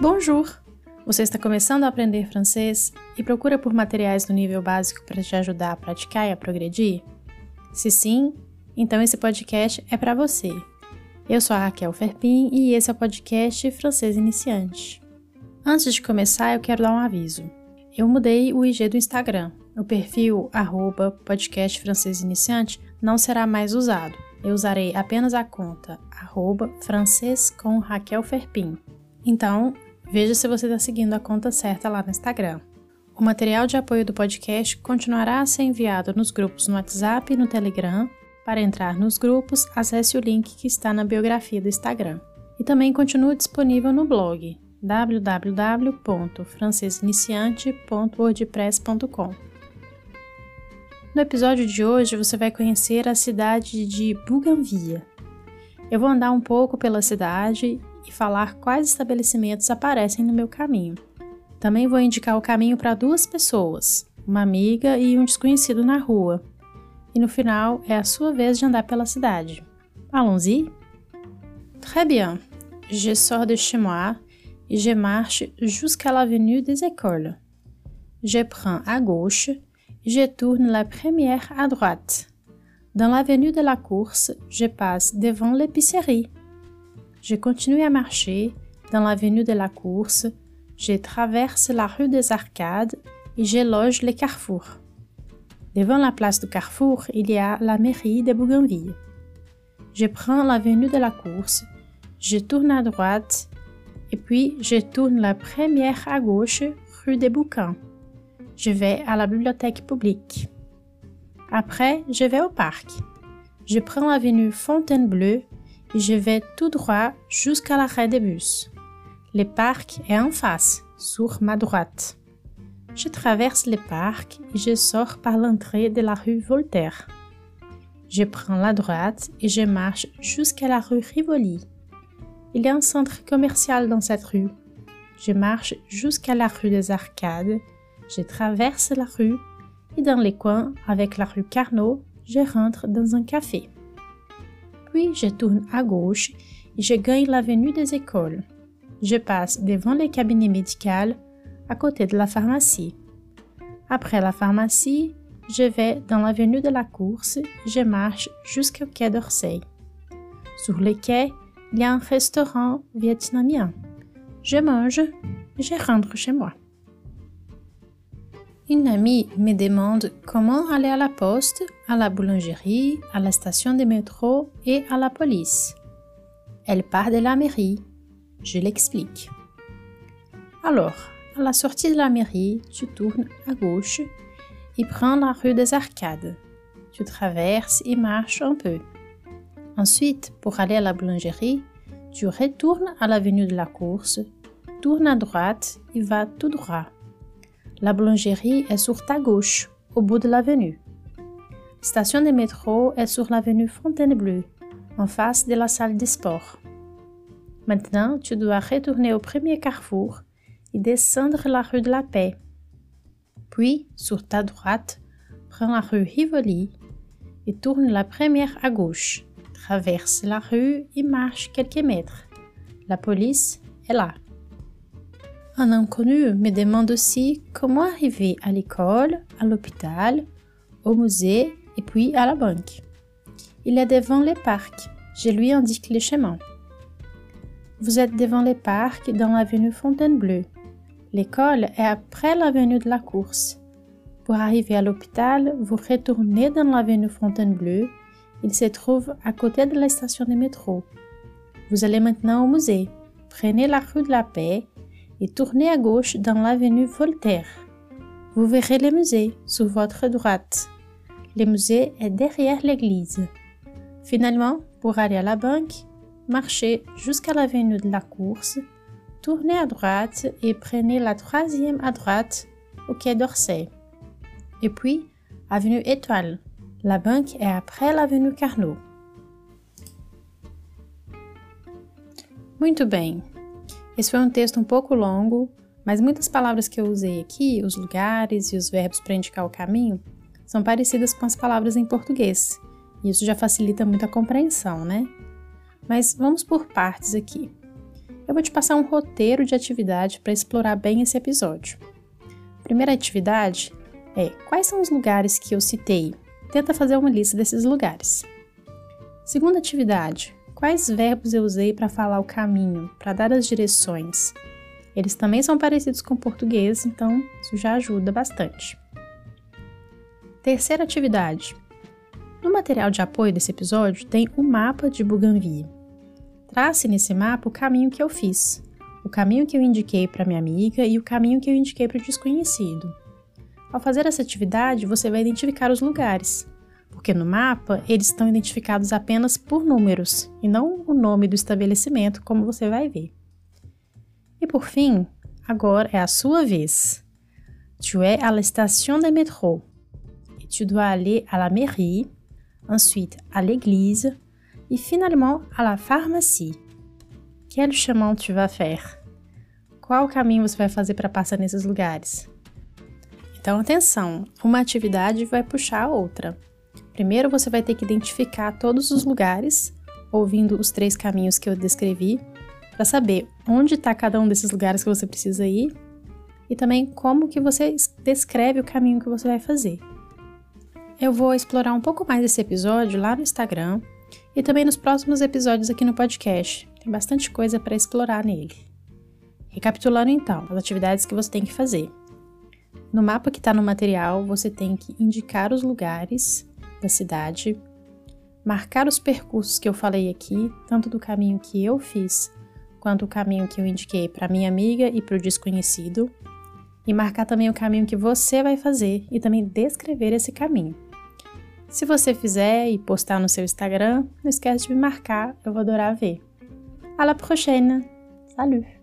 Bonjour! Você está começando a aprender francês e procura por materiais do nível básico para te ajudar a praticar e a progredir? Se sim, então esse podcast é para você. Eu sou a Raquel Ferpin e esse é o podcast Francês Iniciante. Antes de começar, eu quero dar um aviso. Eu mudei o IG do Instagram. O perfil arroba podcast francês iniciante não será mais usado. Eu usarei apenas a conta arroba francês com Raquel Ferpin. Então, Veja se você está seguindo a conta certa lá no Instagram. O material de apoio do podcast continuará a ser enviado nos grupos no WhatsApp e no Telegram. Para entrar nos grupos, acesse o link que está na biografia do Instagram. E também continua disponível no blog www.francesiniciante.wordpress.com. No episódio de hoje você vai conhecer a cidade de Bougainville. Eu vou andar um pouco pela cidade e falar quais estabelecimentos aparecem no meu caminho. Também vou indicar o caminho para duas pessoas, uma amiga e um desconhecido na rua. E no final é a sua vez de andar pela cidade. Allons-y? Très bien. Je sors de chez moi et je marche jusqu'à l'avenue des écoles. Je prends à gauche et je tourne la première à droite. Dans l'avenue de la course, je passe devant l'épicerie. Je continue à marcher dans l'avenue de la Course, je traverse la rue des Arcades et je loge le carrefour. Devant la place du carrefour, il y a la mairie de Bougainville. Je prends l'avenue de la Course, je tourne à droite et puis je tourne la première à gauche, rue des Bouquins. Je vais à la bibliothèque publique. Après, je vais au parc. Je prends l'avenue Fontainebleau je vais tout droit jusqu'à l'arrêt des bus. Le parc est en face, sur ma droite. Je traverse le parc et je sors par l'entrée de la rue Voltaire. Je prends la droite et je marche jusqu'à la rue Rivoli. Il y a un centre commercial dans cette rue. Je marche jusqu'à la rue des Arcades, je traverse la rue et dans les coins avec la rue Carnot, je rentre dans un café. Puis je tourne à gauche et je gagne l'avenue des écoles. Je passe devant les cabinets médicaux à côté de la pharmacie. Après la pharmacie, je vais dans l'avenue de la course je marche jusqu'au quai d'Orsay. Sur le quai, il y a un restaurant vietnamien. Je mange et je rentre chez moi. Une amie me demande comment aller à la poste, à la boulangerie, à la station de métro et à la police. Elle part de la mairie. Je l'explique. Alors, à la sortie de la mairie, tu tournes à gauche et prends la rue des Arcades. Tu traverses et marches un peu. Ensuite, pour aller à la boulangerie, tu retournes à l'avenue de la course, tournes à droite et vas tout droit. La boulangerie est sur ta gauche, au bout de l'avenue. Station de métro est sur l'avenue Fontainebleau, en face de la salle de sport. Maintenant, tu dois retourner au premier carrefour et descendre la rue de la Paix. Puis, sur ta droite, prends la rue Rivoli et tourne la première à gauche. Traverse la rue et marche quelques mètres. La police est là. Un inconnu me demande aussi comment arriver à l'école, à l'hôpital, au musée et puis à la banque. Il est devant les parcs. Je lui indique le chemin. Vous êtes devant les parcs dans l'avenue Fontainebleau. L'école est après l'avenue de la course. Pour arriver à l'hôpital, vous retournez dans l'avenue Fontainebleau. Il se trouve à côté de la station de métro. Vous allez maintenant au musée. Prenez la rue de la Paix et tournez à gauche dans l'avenue Voltaire. Vous verrez le musée sur votre droite. Le musée est derrière l'église. Finalement, pour aller à la banque, marchez jusqu'à l'avenue de la course, tournez à droite et prenez la troisième à droite au quai d'Orsay. Et puis, avenue Étoile. La banque est après l'avenue Carnot. Muito bem. Esse foi um texto um pouco longo, mas muitas palavras que eu usei aqui, os lugares e os verbos para indicar o caminho, são parecidas com as palavras em português. E isso já facilita muito a compreensão, né? Mas vamos por partes aqui. Eu vou te passar um roteiro de atividade para explorar bem esse episódio. Primeira atividade é quais são os lugares que eu citei? Tenta fazer uma lista desses lugares. Segunda atividade: quais verbos eu usei para falar o caminho, para dar as direções? Eles também são parecidos com o português, então isso já ajuda bastante. Terceira atividade: no material de apoio desse episódio tem o um mapa de Bougainville. Trace nesse mapa o caminho que eu fiz, o caminho que eu indiquei para minha amiga e o caminho que eu indiquei para o desconhecido. Ao fazer essa atividade, você vai identificar os lugares, porque no mapa eles estão identificados apenas por números e não o nome do estabelecimento, como você vai ver. E por fim, agora é a sua vez. Tu es à la station de métro et tu dois aller à la mairie ensuite à l'église et finalement à la pharmacie. Quel chemin tu vas faire? Qual caminho você vai fazer para passar nesses lugares? Então, atenção, uma atividade vai puxar a outra. Primeiro você vai ter que identificar todos os lugares, ouvindo os três caminhos que eu descrevi, para saber onde está cada um desses lugares que você precisa ir e também como que você descreve o caminho que você vai fazer. Eu vou explorar um pouco mais esse episódio lá no Instagram e também nos próximos episódios aqui no podcast. Tem bastante coisa para explorar nele. Recapitulando então, as atividades que você tem que fazer. No mapa que está no material, você tem que indicar os lugares da cidade, marcar os percursos que eu falei aqui, tanto do caminho que eu fiz quanto o caminho que eu indiquei para minha amiga e para o desconhecido, e marcar também o caminho que você vai fazer e também descrever esse caminho. Se você fizer e postar no seu Instagram, não esquece de me marcar, eu vou adorar ver. À la prochaine! Salut!